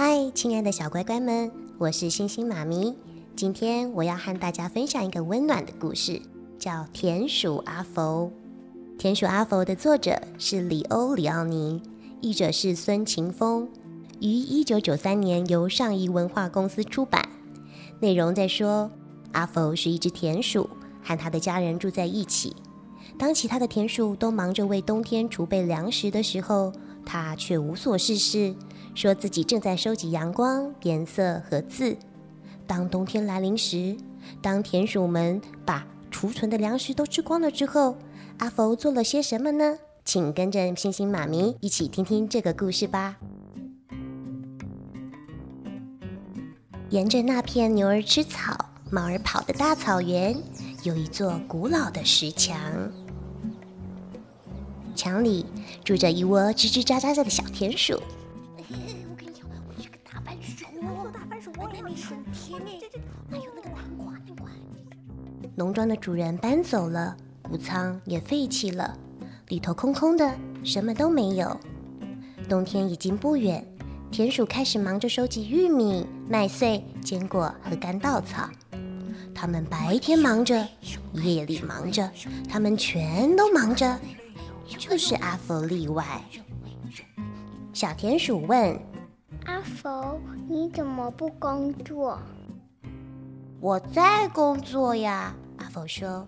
嗨，亲爱的小乖乖们，我是星星妈咪。今天我要和大家分享一个温暖的故事，叫《田鼠阿佛》。《田鼠阿佛》的作者是里欧·里奥尼，译者是孙晴峰，于一九九三年由上译文化公司出版。内容在说，阿佛是一只田鼠，和他的家人住在一起。当其他的田鼠都忙着为冬天储备粮食的时候，他却无所事事。说自己正在收集阳光、颜色和字。当冬天来临时，当田鼠们把储存的粮食都吃光了之后，阿佛做了些什么呢？请跟着星星妈咪一起听听这个故事吧。沿着那片牛儿吃草、猫儿跑的大草原，有一座古老的石墙，墙里住着一窝吱吱喳喳的小田鼠。农庄的主人搬走了，谷仓也废弃了，里头空空的，什么都没有。冬天已经不远，田鼠开始忙着收集玉米、麦穗、坚果和干稻草。他们白天忙着，夜里忙着，他们全都忙着，就是阿佛例外。小田鼠问：“阿佛，你怎么不工作？”我在工作呀。阿佛说：“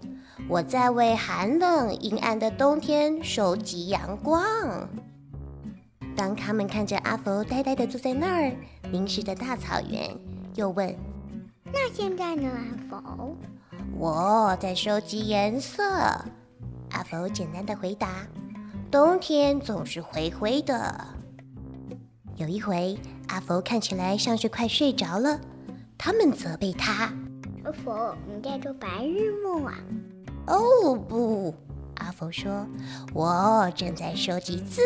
我在为寒冷阴暗的冬天收集阳光。”当他们看着阿佛呆呆的坐在那儿凝视着大草原，又问：“那现在呢？”阿佛：“我在收集颜色。”阿佛简单的回答：“冬天总是灰灰的。”有一回，阿佛看起来像是快睡着了，他们责备他。阿佛，你在做白日梦啊？哦不，阿佛说，我正在收集字。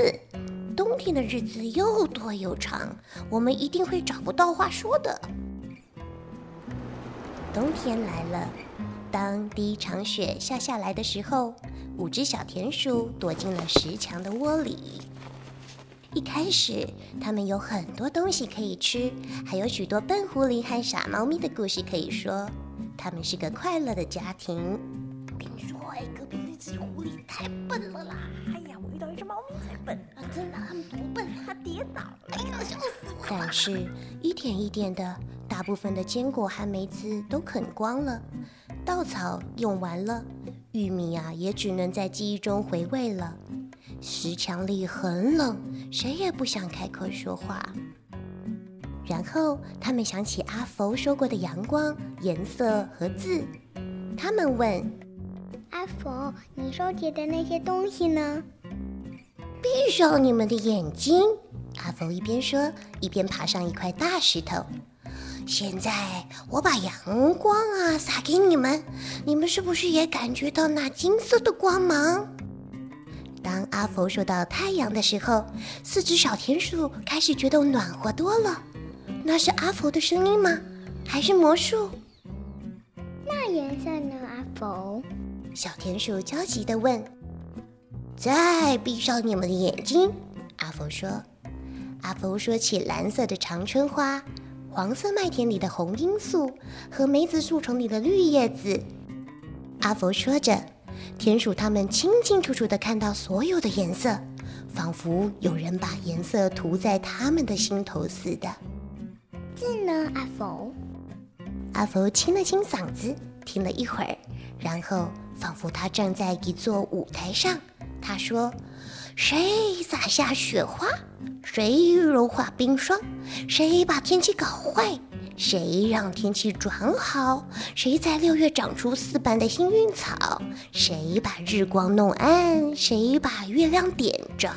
冬天的日子又多又长，我们一定会找不到话说的。冬天来了，当第一场雪下下来的时候，五只小田鼠躲进了石墙的窝里。一开始，它们有很多东西可以吃，还有许多笨狐狸和傻猫咪的故事可以说。他们是个快乐的家庭。我跟你说，哎，隔壁那只狐狸太笨了啦！哎呀，我遇到一只猫咪才笨啊！真的，它多笨，它跌倒了，哎呀，笑死我了！但是，一点一点的，大部分的坚果和梅子都啃光了，稻草用完了，玉米啊，也只能在记忆中回味了。石墙里很冷，谁也不想开口说话。然后他们想起阿佛说过的阳光、颜色和字，他们问：“阿佛，你收集的那些东西呢？”闭上你们的眼睛，阿佛一边说，一边爬上一块大石头。现在我把阳光啊洒给你们，你们是不是也感觉到那金色的光芒？当阿佛说到太阳的时候，四只小田鼠开始觉得暖和多了。那是阿佛的声音吗？还是魔术？那颜色呢？阿佛，小田鼠焦急地问。再闭上你们的眼睛，阿佛说。阿佛说起蓝色的长春花，黄色麦田里的红罂粟和梅子树丛里的绿叶子。阿佛说着，田鼠他们清清楚楚地看到所有的颜色，仿佛有人把颜色涂在他们的心头似的。字呢，阿佛？阿佛清了清嗓子，听了一会儿，然后仿佛他站在一座舞台上。他说：“谁撒下雪花？谁融化冰霜？谁把天气搞坏？谁让天气转好？谁在六月长出四瓣的幸运草？谁把日光弄暗？谁把月亮点着？”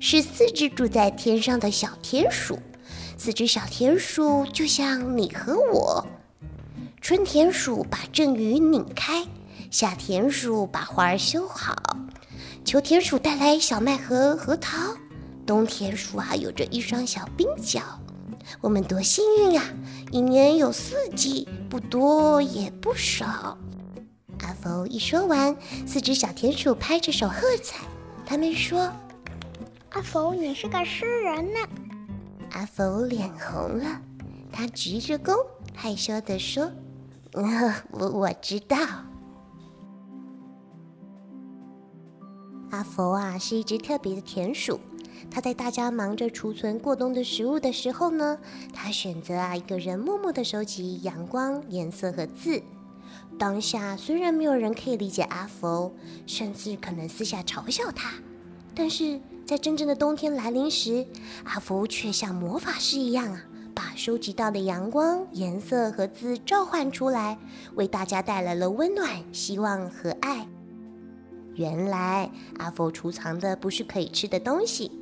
是四只住在天上的小天鼠。四只小田鼠就像你和我。春田鼠把阵雨拧开，夏田鼠把花儿修好，秋田鼠带来小麦和核桃，冬田鼠啊有着一双小冰脚。我们多幸运呀！一年有四季，不多也不少。阿福一说完，四只小田鼠拍着手喝彩。他们说：“阿福，你是个诗人呢。”阿福脸红了，他鞠着躬，害羞地说：“我我知道。”阿福啊，是一只特别的田鼠。他在大家忙着储存过冬的食物的时候呢，他选择啊一个人默默的收集阳光、颜色和字。当下虽然没有人可以理解阿福，甚至可能私下嘲笑他，但是。在真正的冬天来临时，阿福却像魔法师一样啊，把收集到的阳光、颜色和字召唤出来，为大家带来了温暖、希望和爱。原来阿福储藏的不是可以吃的东西，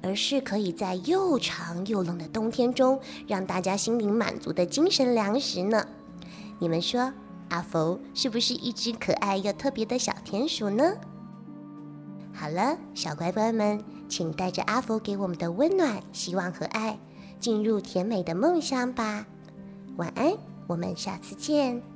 而是可以在又长又冷的冬天中让大家心灵满足的精神粮食呢。你们说，阿福是不是一只可爱又特别的小田鼠呢？好了，小乖乖们，请带着阿福给我们的温暖、希望和爱，进入甜美的梦乡吧。晚安，我们下次见。